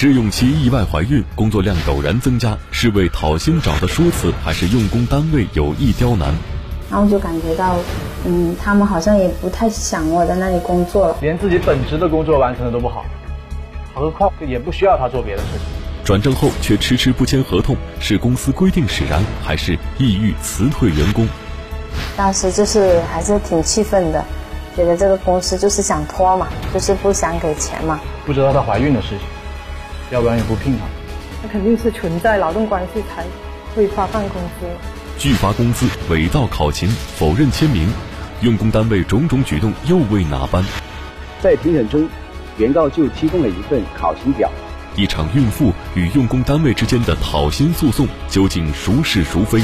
试用期意外怀孕，工作量陡然增加，是为讨薪找的说辞，还是用工单位有意刁难？然后就感觉到，嗯，他们好像也不太想我在那里工作了，连自己本职的工作完成的都不好，何况也不需要他做别的事情。转正后却迟迟不签合同，是公司规定使然，还是意欲辞退员工？当时就是还是挺气愤的，觉得这个公司就是想拖嘛，就是不想给钱嘛。不知道她怀孕的事情，要不然也不聘他。那肯定是存在劳动关系才会发放工资。拒发工资、伪造考勤、否认签名，用工单位种种举动又为哪般？在庭审中，原告就提供了一份考勤表。一场孕妇与用工单位之间的讨薪诉讼，究竟孰是孰非？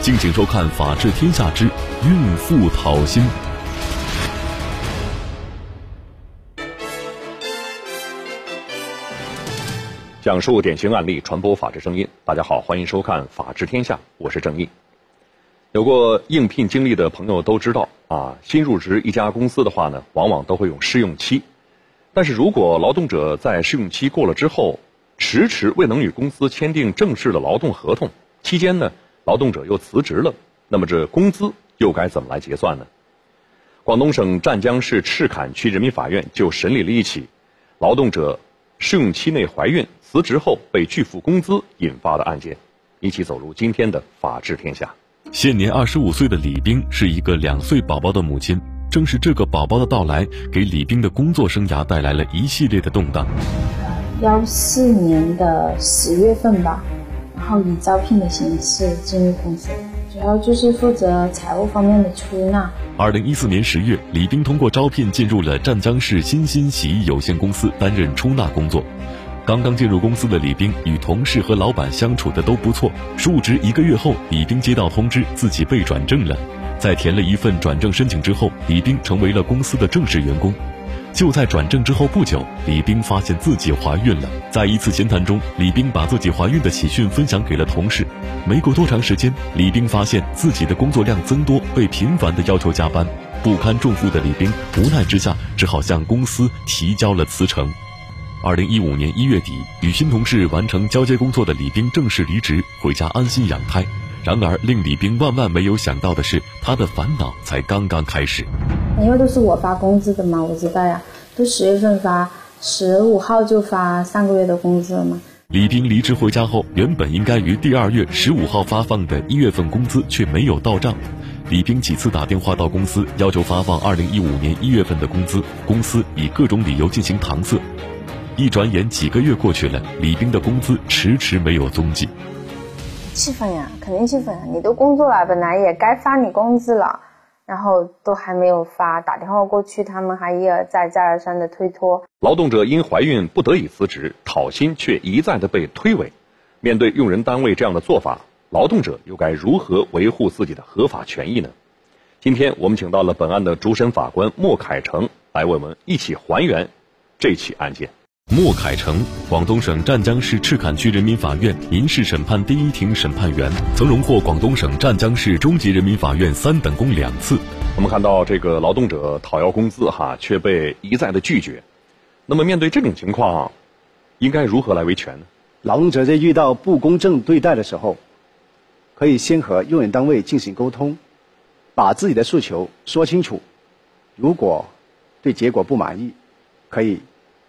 敬请收看《法治天下之孕妇讨薪》，讲述典型案例，传播法治声音。大家好，欢迎收看《法治天下》，我是郑毅。有过应聘经历的朋友都知道啊，新入职一家公司的话呢，往往都会有试用期。但是如果劳动者在试用期过了之后，迟迟未能与公司签订正式的劳动合同，期间呢？劳动者又辞职了，那么这工资又该怎么来结算呢？广东省湛江市赤坎区人民法院就审理了一起劳动者试用期内怀孕辞职后被拒付工资引发的案件，一起走入今天的法治天下。现年二十五岁的李冰是一个两岁宝宝的母亲，正是这个宝宝的到来，给李冰的工作生涯带来了一系列的动荡。幺四年的十月份吧。然后以招聘的形式进入公司，主要就是负责财务方面的出纳。二零一四年十月，李冰通过招聘进入了湛江市新新洗衣有限公司担任出纳工作。刚刚进入公司的李冰与同事和老板相处的都不错。入职一个月后，李冰接到通知自己被转正了，在填了一份转正申请之后，李冰成为了公司的正式员工。就在转正之后不久，李冰发现自己怀孕了。在一次闲谈中，李冰把自己怀孕的喜讯分享给了同事。没过多长时间，李冰发现自己的工作量增多，被频繁的要求加班，不堪重负的李冰无奈之下，只好向公司提交了辞呈。二零一五年一月底，与新同事完成交接工作的李冰正式离职，回家安心养胎。然而，令李冰万万没有想到的是，他的烦恼才刚刚开始。因为都是我发工资的嘛，我知道呀，都十月份发，十五号就发上个月的工资了嘛。李斌离职回家后，原本应该于第二月十五号发放的一月份工资却没有到账。李斌几次打电话到公司，要求发放二零一五年一月份的工资，公司以各种理由进行搪塞。一转眼几个月过去了，李斌的工资迟迟没有踪迹。气愤呀，肯定气愤呀！你都工作了，本来也该发你工资了。然后都还没有发，打电话过去，他们还一而再、再而三的推脱。劳动者因怀孕不得已辞职，讨薪却一再的被推诿。面对用人单位这样的做法，劳动者又该如何维护自己的合法权益呢？今天我们请到了本案的主审法官莫凯成来为我们一起还原这起案件。莫凯成，广东省湛江市赤坎区人民法院民事审判第一庭审判员，曾荣获广东省湛江市中级人民法院三等功两次。我们看到这个劳动者讨要工资，哈，却被一再的拒绝。那么面对这种情况，应该如何来维权呢？劳动者在遇到不公正对待的时候，可以先和用人单位进行沟通，把自己的诉求说清楚。如果对结果不满意，可以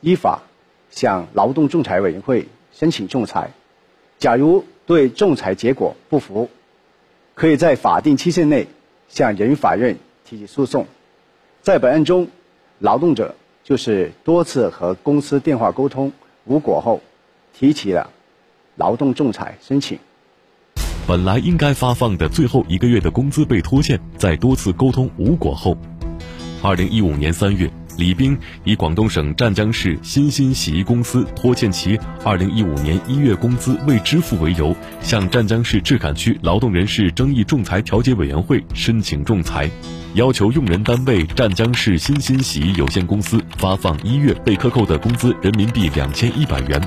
依法。向劳动仲裁委员会申请仲裁。假如对仲裁结果不服，可以在法定期限内向人民法院提起诉讼。在本案中，劳动者就是多次和公司电话沟通无果后，提起了劳动仲裁申请。本来应该发放的最后一个月的工资被拖欠，在多次沟通无果后，二零一五年三月。李斌以广东省湛江市新兴洗衣公司拖欠其二零一五年一月工资未支付为由，向湛江市赤坎区劳动人事争议仲裁调解委员会申请仲裁，要求用人单位湛江市新兴洗衣有限公司发放一月被克扣的工资人民币两千一百元。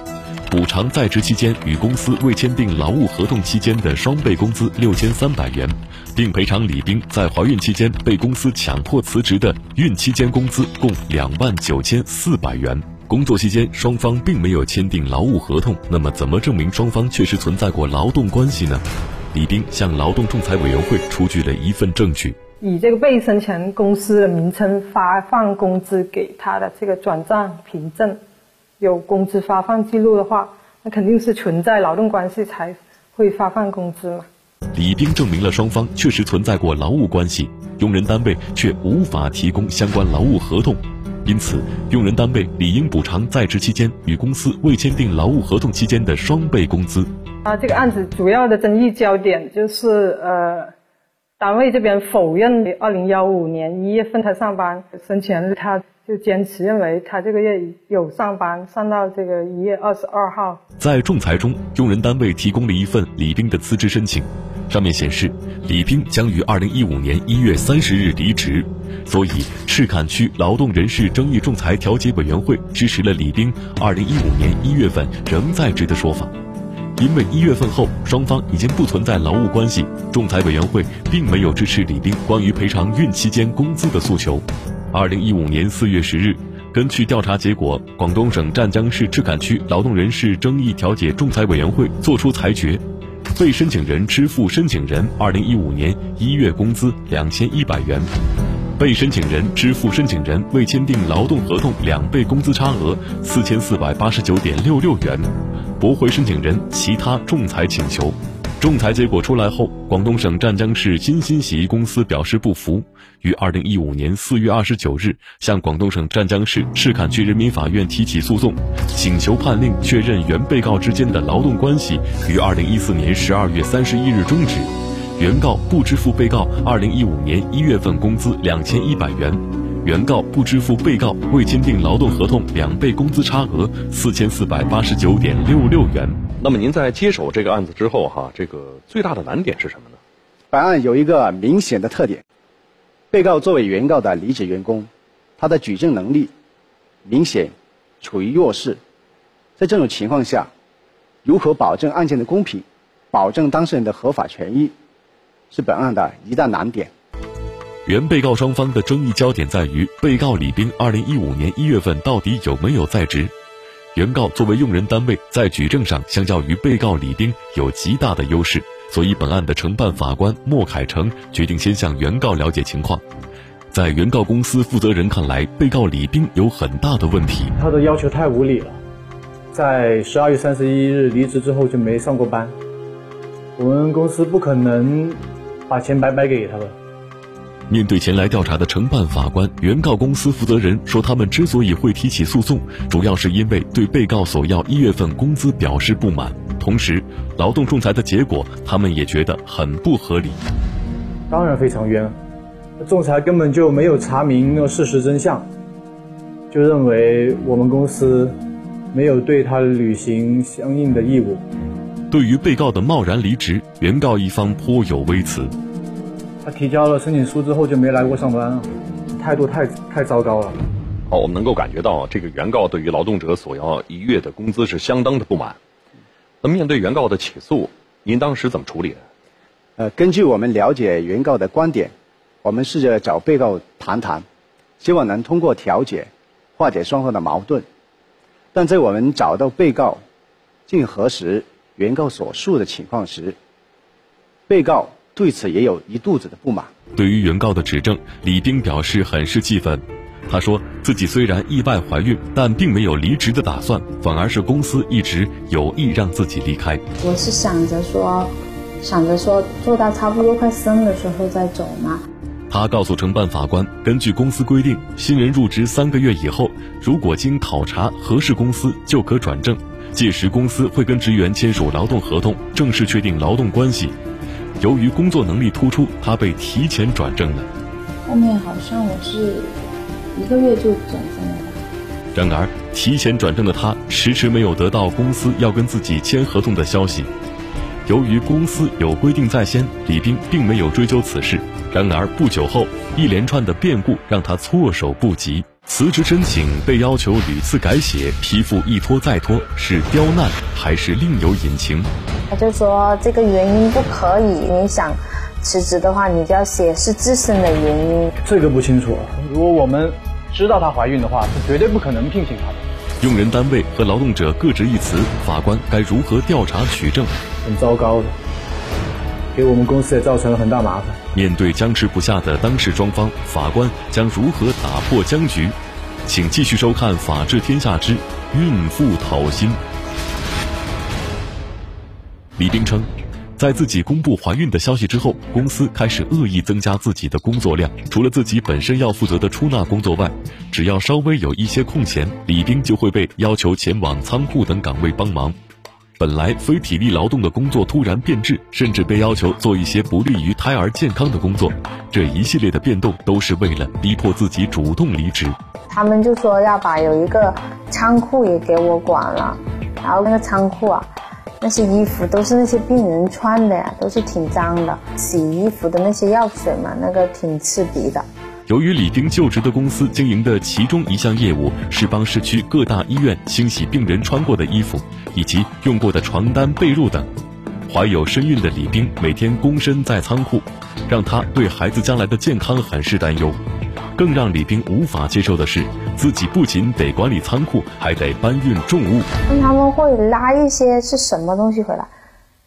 补偿在职期间与公司未签订劳务合同期间的双倍工资六千三百元，并赔偿李冰在怀孕期间被公司强迫辞职的孕期间工资共两万九千四百元。工作期间双方并没有签订劳务合同，那么怎么证明双方确实存在过劳动关系呢？李斌向劳动仲裁委员会出具了一份证据，以这个被申请人公司的名称发放工资给他的这个转账凭证，有工资发放记录的话，那肯定是存在劳动关系才会发放工资嘛。李斌证明了双方确实存在过劳务关系，用人单位却无法提供相关劳务合同，因此用人单位理应补偿在职期间与公司未签订劳务合同期间的双倍工资。啊，这个案子主要的争议焦点就是呃，单位这边否认二零幺五年一月份他上班，申请人他就坚持认为他这个月有上班，上到这个一月二十二号。在仲裁中，用人单位提供了一份李斌的辞职申请。上面显示，李斌将于二零一五年一月三十日离职，所以赤坎区劳动人事争议仲裁调解委员会支持了李斌二零一五年一月份仍在职的说法。因为一月份后双方已经不存在劳务关系，仲裁委员会并没有支持李斌关于赔偿孕期间工资的诉求。二零一五年四月十日，根据调查结果，广东省湛江市赤坎区劳动人事争议调解仲裁委员会作出裁决。被申请人支付申请人二零一五年一月工资两千一百元，被申请人支付申请人未签订劳动合同两倍工资差额四千四百八十九点六六元，驳回申请人其他仲裁请求。仲裁结果出来后，广东省湛江市新新洗衣公司表示不服，于二零一五年四月二十九日向广东省湛江市赤坎区人民法院提起诉讼，请求判令确认原被告之间的劳动关系于二零一四年十二月三十一日终止，原告不支付被告二零一五年一月份工资两千一百元，原告不支付被告未签订劳动合同两倍工资差额四千四百八十九点六六元。那么您在接手这个案子之后，哈，这个最大的难点是什么呢？本案有一个明显的特点，被告作为原告的离职员工，他的举证能力明显处于弱势。在这种情况下，如何保证案件的公平，保证当事人的合法权益，是本案的一大难点。原被告双方的争议焦点在于，被告李斌二零一五年一月份到底有没有在职？原告作为用人单位，在举证上相较于被告李斌有极大的优势，所以本案的承办法官莫凯成决定先向原告了解情况。在原告公司负责人看来，被告李斌有很大的问题。他的要求太无理了，在十二月三十一日离职之后就没上过班，我们公司不可能把钱白白给他了。面对前来调查的承办法官，原告公司负责人说，他们之所以会提起诉讼，主要是因为对被告索要一月份工资表示不满，同时，劳动仲裁的结果他们也觉得很不合理。当然非常冤，仲裁根本就没有查明那事实真相，就认为我们公司没有对他履行相应的义务。对于被告的贸然离职，原告一方颇有微词。他提交了申请书之后就没来过上班了，态度太太糟糕了。好，我们能够感觉到这个原告对于劳动者索要一月的工资是相当的不满。那面对原告的起诉，您当时怎么处理的？呃，根据我们了解原告的观点，我们试着找被告谈谈，希望能通过调解化解双方的矛盾。但在我们找到被告并核实原告所述的情况时，被告。对此也有一肚子的不满。对于原告的指证，李斌表示很是气愤。他说自己虽然意外怀孕，但并没有离职的打算，反而是公司一直有意让自己离开。我是想着说，想着说做到差不多快生的时候再走嘛。他告诉承办法官，根据公司规定，新人入职三个月以后，如果经考察合适公司，就可转正。届时公司会跟职员签署劳动合同，正式确定劳动关系。由于工作能力突出，他被提前转正了。后面好像我是一个月就转正了。然而，提前转正的他迟迟没有得到公司要跟自己签合同的消息。由于公司有规定在先，李斌并没有追究此事。然而不久后，一连串的变故让他措手不及。辞职申请被要求屡次改写，批复一拖再拖，是刁难还是另有隐情？他就说这个原因不可以，你想辞职的话，你就要写是自身的原因。这个不清楚。如果我们知道她怀孕的话，是绝对不可能聘请她的。用人单位和劳动者各执一词，法官该如何调查取证？很糟糕的，给我们公司也造成了很大麻烦。面对僵持不下的当事双方，法官将如何打破僵局？请继续收看《法治天下之孕妇讨薪》。李冰称。在自己公布怀孕的消息之后，公司开始恶意增加自己的工作量。除了自己本身要负责的出纳工作外，只要稍微有一些空闲，李冰就会被要求前往仓库等岗位帮忙。本来非体力劳动的工作突然变质，甚至被要求做一些不利于胎儿健康的工作。这一系列的变动都是为了逼迫自己主动离职。他们就说要把有一个仓库也给我管了，然后那个仓库啊。那些衣服都是那些病人穿的呀，都是挺脏的。洗衣服的那些药水嘛，那个挺刺鼻的。由于李丁就职的公司经营的其中一项业务是帮市区各大医院清洗病人穿过的衣服以及用过的床单被褥等，怀有身孕的李丁每天躬身在仓库，让他对孩子将来的健康很是担忧。更让李冰无法接受的是，自己不仅得管理仓库，还得搬运重物。他们会拉一些是什么东西回来，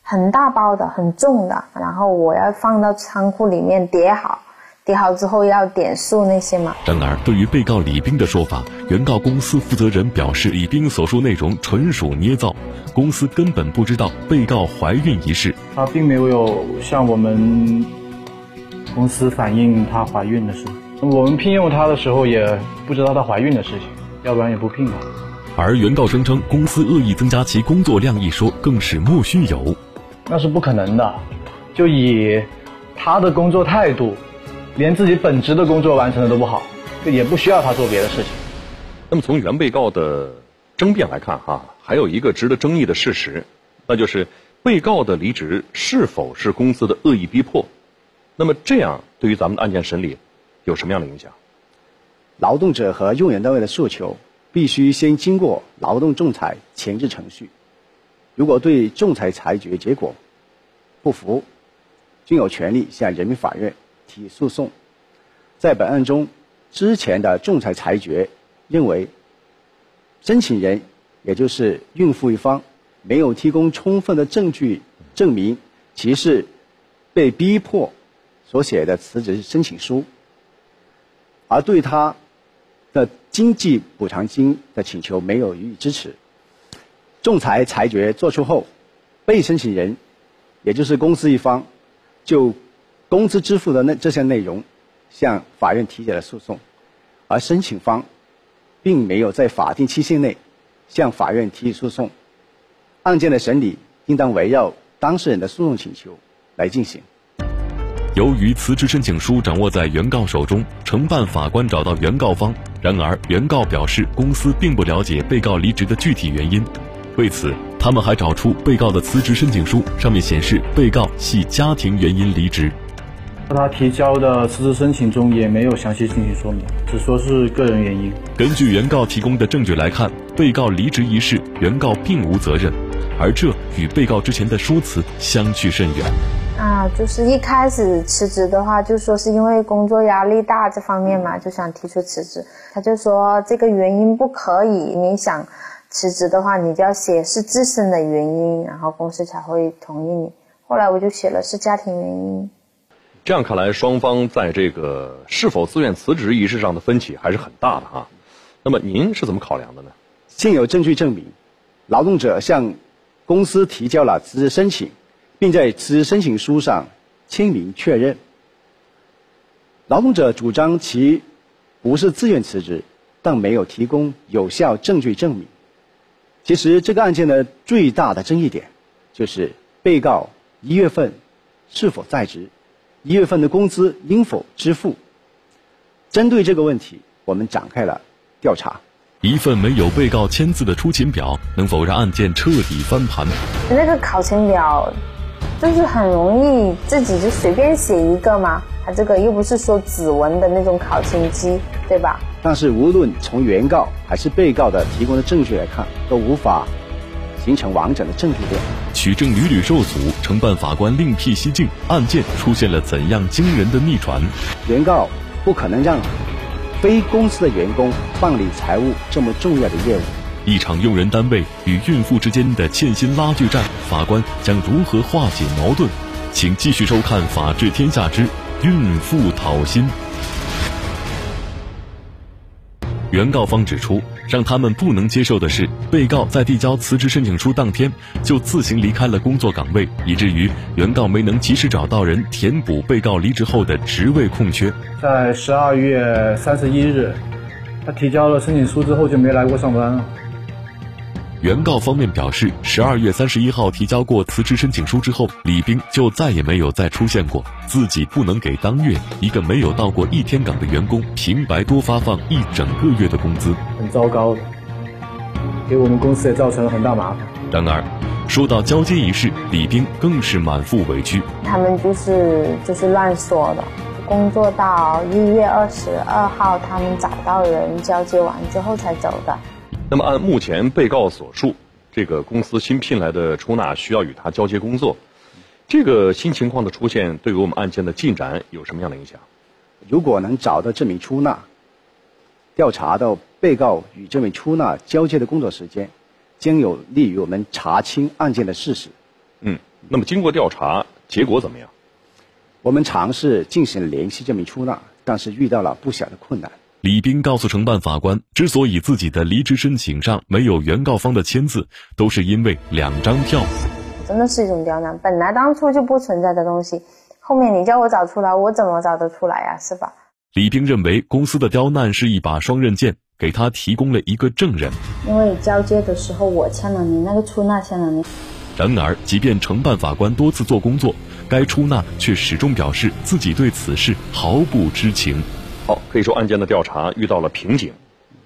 很大包的、很重的，然后我要放到仓库里面叠好，叠好之后要点数那些嘛。然而，对于被告李冰的说法，原告公司负责人表示，李冰所述内容纯属捏造，公司根本不知道被告怀孕一事。他并没有向我们公司反映她怀孕的事。我们聘用她的时候也不知道她怀孕的事情，要不然也不聘了。而原告声称公司恶意增加其工作量一说更是莫须有，那是不可能的。就以他的工作态度，连自己本职的工作完成的都不好，也不需要他做别的事情。那么从原被告的争辩来看，哈，还有一个值得争议的事实，那就是被告的离职是否是公司的恶意逼迫？那么这样对于咱们的案件审理？有什么样的影响？劳动者和用人单位的诉求必须先经过劳动仲裁前置程序。如果对仲裁裁决结果不服，均有权利向人民法院提诉讼。在本案中，之前的仲裁裁决认为，申请人也就是孕妇一方没有提供充分的证据证明其是被逼迫所写的辞职申请书。而对他的经济补偿金的请求没有予以支持。仲裁裁决作出后，被申请人，也就是公司一方，就工资支付的那这些内容，向法院提起了诉讼，而申请方，并没有在法定期限内向法院提起诉讼。案件的审理应当围绕当事人的诉讼请求来进行。由于辞职申请书掌握在原告手中，承办法官找到原告方，然而原告表示公司并不了解被告离职的具体原因。为此，他们还找出被告的辞职申请书，上面显示被告系家庭原因离职。他提交的辞职申请中也没有详细进行说明，只说是个人原因。根据原告提供的证据来看，被告离职一事，原告并无责任，而这与被告之前的说辞相去甚远。啊，就是一开始辞职的话，就说是因为工作压力大这方面嘛，就想提出辞职。他就说这个原因不可以，你想辞职的话，你就要写是自身的原因，然后公司才会同意你。后来我就写了是家庭原因。这样看来，双方在这个是否自愿辞职一事上的分歧还是很大的哈。那么您是怎么考量的呢？现有证据证明，劳动者向公司提交了辞职申请。并在辞职申请书上签名确认。劳动者主张其不是自愿辞职，但没有提供有效证据证明。其实这个案件的最大的争议点，就是被告一月份是否在职，一月份的工资应否支付。针对这个问题，我们展开了调查。一份没有被告签字的出勤表，能否让案件彻底翻盘？那个考勤表。就是很容易自己就随便写一个嘛，他这个又不是说指纹的那种考勤机，对吧？但是无论从原告还是被告的提供的证据来看，都无法形成完整的证据链，取证屡屡受阻，承办法官另辟蹊径，案件出现了怎样惊人的逆转？原告不可能让非公司的员工办理财务这么重要的业务，一场用人单位与孕妇之间的欠薪拉锯战，法官将如何化解矛盾？请继续收看《法治天下之孕妇讨薪》。原告方指出，让他们不能接受的是，被告在递交辞职申请书当天就自行离开了工作岗位，以至于原告没能及时找到人填补被告离职后的职位空缺。在十二月三十一日，他提交了申请书之后就没来过上班了。原告方面表示，十二月三十一号提交过辞职申请书之后，李斌就再也没有再出现过，自己不能给当月一个没有到过一天岗的员工平白多发放一整个月的工资，很糟糕的，给我们公司也造成了很大麻烦。然而，说到交接仪式，李斌更是满腹委屈。他们就是就是乱说的，工作到一月二十二号，他们找到人交接完之后才走的。那么，按目前被告所述，这个公司新聘来的出纳需要与他交接工作，这个新情况的出现，对于我们案件的进展有什么样的影响？如果能找到这名出纳，调查到被告与这名出纳交接的工作时间，将有利于我们查清案件的事实。嗯，那么经过调查，结果怎么样？我们尝试进行联系这名出纳，但是遇到了不小的困难。李斌告诉承办法官，之所以自己的离职申请上没有原告方的签字，都是因为两张票。真的是一种刁难，本来当初就不存在的东西，后面你叫我找出来，我怎么找得出来呀？是吧？李斌认为公司的刁难是一把双刃剑，给他提供了一个证人。因为交接的时候我签了名，那个出纳签了名。然而，即便承办法官多次做工作，该出纳却始终表示自己对此事毫不知情。好，可以说案件的调查遇到了瓶颈。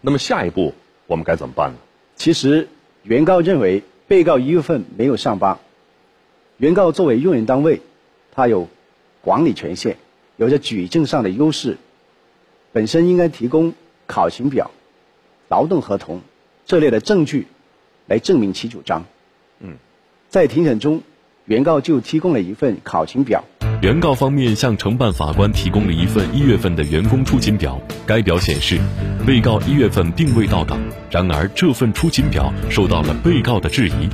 那么下一步我们该怎么办呢？其实，原告认为被告一月份没有上班。原告作为用人单位，他有管理权限，有着举证上的优势，本身应该提供考勤表、劳动合同这类的证据来证明其主张。嗯，在庭审中，原告就提供了一份考勤表。原告方面向承办法官提供了一份一月份的员工出勤表，该表显示，被告一月份并未到岗。然而，这份出勤表受到了被告的质疑，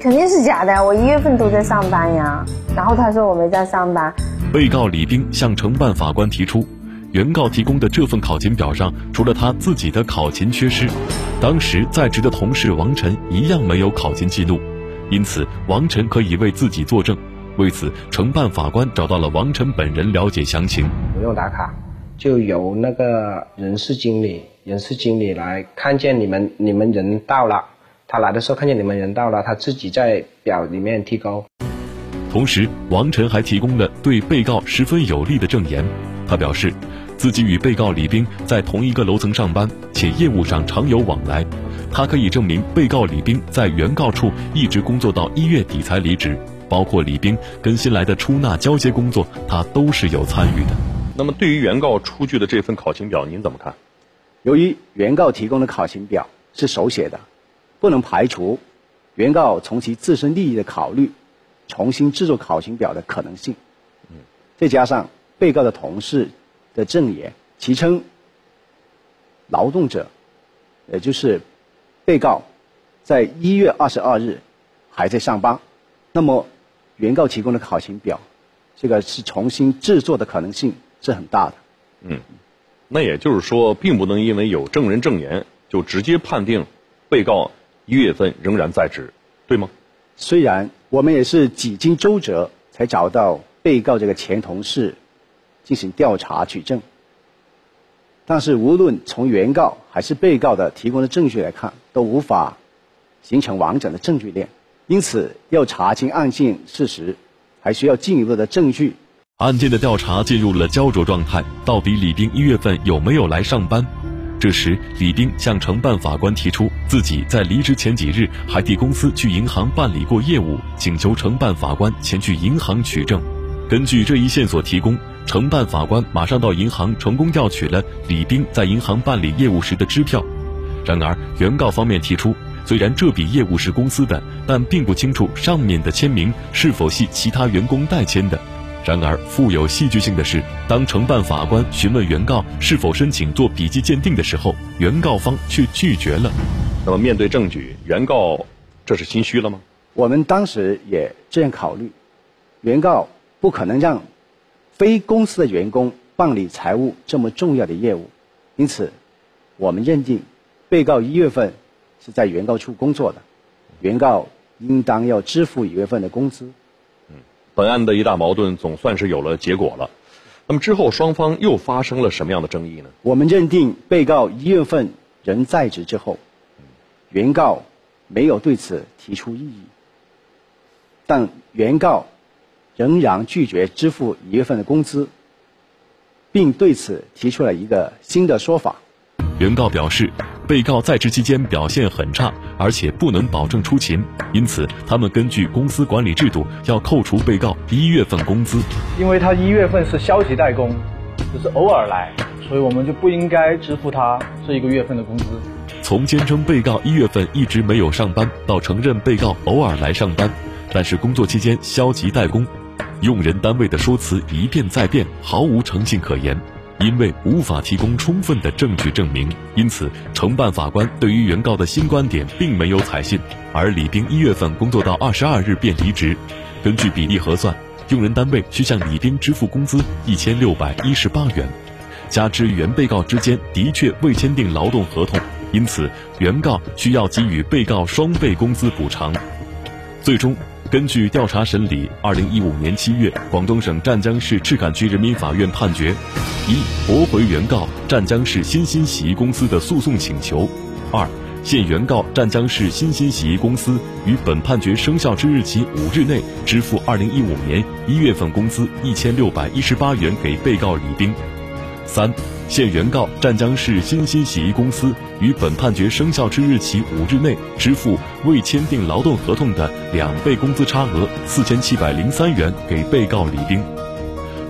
肯定是假的，我一月份都在上班呀。然后他说我没在上班。被告李斌向承办法官提出，原告提供的这份考勤表上，除了他自己的考勤缺失，当时在职的同事王晨一样没有考勤记录，因此王晨可以为自己作证。为此，承办法官找到了王晨本人了解详情。不用打卡，就由那个人事经理，人事经理来看见你们，你们人到了，他来的时候看见你们人到了，他自己在表里面提勾。同时，王晨还提供了对被告十分有利的证言。他表示，自己与被告李兵在同一个楼层上班，且业务上常有往来。他可以证明被告李兵在原告处一直工作到一月底才离职。包括李兵跟新来的出纳交接工作，他都是有参与的。那么，对于原告出具的这份考勤表，您怎么看？由于原告提供的考勤表是手写的，不能排除原告从其自身利益的考虑，重新制作考勤表的可能性。嗯，再加上被告的同事的证言，其称劳动者，也就是被告，在一月二十二日还在上班，那么。原告提供的考勤表，这个是重新制作的可能性是很大的。嗯，那也就是说，并不能因为有证人证言就直接判定被告一月份仍然在职，对吗？虽然我们也是几经周折才找到被告这个前同事进行调查取证，但是无论从原告还是被告的提供的证据来看，都无法形成完整的证据链。因此，要查清案件事实，还需要进一步的证据。案件的调查进入了焦灼状态。到底李斌一月份有没有来上班？这时，李斌向承办法官提出，自己在离职前几日还替公司去银行办理过业务，请求承办法官前去银行取证。根据这一线索提供，承办法官马上到银行成功调取了李斌在银行办理业务时的支票。然而，原告方面提出。虽然这笔业务是公司的，但并不清楚上面的签名是否系其他员工代签的。然而，富有戏剧性的是，当承办法官询问原告是否申请做笔迹鉴定的时候，原告方却拒绝了。那么面对证据，原告这是心虚了吗？我们当时也这样考虑，原告不可能让非公司的员工办理财务这么重要的业务，因此，我们认定被告一月份是在原告处工作的，原告应当要支付一月份的工资。嗯，本案的一大矛盾总算是有了结果了。那么之后双方又发生了什么样的争议呢？我们认定被告一月份仍在职之后，原告没有对此提出异议，但原告仍然拒绝支付一月份的工资，并对此提出了一个新的说法。原告表示，被告在职期间表现很差，而且不能保证出勤，因此他们根据公司管理制度要扣除被告一月份工资。因为他一月份是消极怠工，只是偶尔来，所以我们就不应该支付他这一个月份的工资。从坚称被告一月份一直没有上班，到承认被告偶尔来上班，但是工作期间消极怠工，用人单位的说辞一变再变，毫无诚信可言。因为无法提供充分的证据证明，因此承办法官对于原告的新观点并没有采信。而李兵一月份工作到二十二日便离职，根据比例核算，用人单位需向李兵支付工资一千六百一十八元，加之原被告之间的确未签订劳动合同，因此原告需要给予被告双倍工资补偿。最终。根据调查审理，二零一五年七月，广东省湛江市赤坎区人民法院判决：一、驳回原告湛江市新新洗衣公司的诉讼请求；二、现原告湛江市新新洗衣公司于本判决生效之日起五日内支付二零一五年一月份工资一千六百一十八元给被告李兵；三。现原告湛江市新兴洗衣公司于本判决生效之日起五日内支付未签订劳动合同的两倍工资差额四千七百零三元给被告李兵。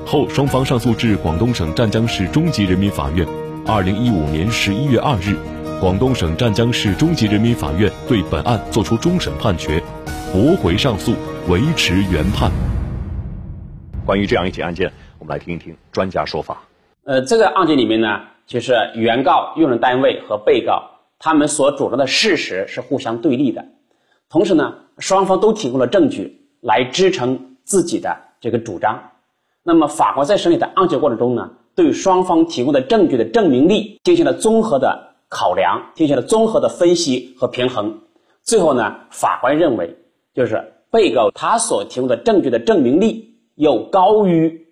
后双方上诉至广东省湛江市中级人民法院。二零一五年十一月二日，广东省湛江市中级人民法院对本案作出终审判决，驳回上诉，维持原判。关于这样一起案件，我们来听一听专家说法。呃，这个案件里面呢，就是原告、用人单位和被告他们所主张的事实是互相对立的，同时呢，双方都提供了证据来支撑自己的这个主张。那么，法官在审理的案件过程中呢，对双方提供的证据的证明力进行了综合的考量，进行了综合的分析和平衡。最后呢，法官认为，就是被告他所提供的证据的证明力又高于。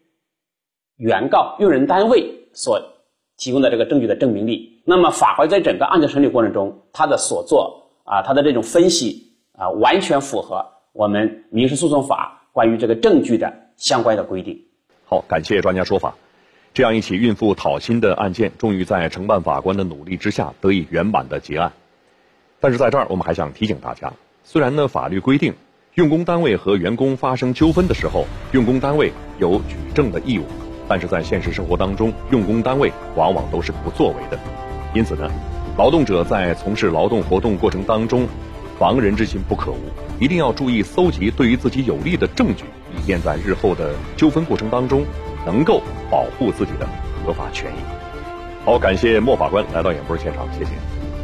原告用人单位所提供的这个证据的证明力，那么法官在整个案件审理过程中，他的所作啊，他的这种分析啊，完全符合我们民事诉讼法关于这个证据的相关的规定。好，感谢专家说法。这样一起孕妇讨薪的案件，终于在承办法官的努力之下得以圆满的结案。但是在这儿，我们还想提醒大家，虽然呢法律规定，用工单位和员工发生纠纷的时候，用工单位有举证的义务。但是在现实生活当中，用工单位往往都是不作为的，因此呢，劳动者在从事劳动活动过程当中，防人之心不可无，一定要注意搜集对于自己有利的证据，以便在日后的纠纷过程当中能够保护自己的合法权益。好，感谢莫法官来到演播现场，谢谢，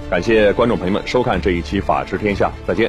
感谢观众朋友们收看这一期《法治天下》，再见。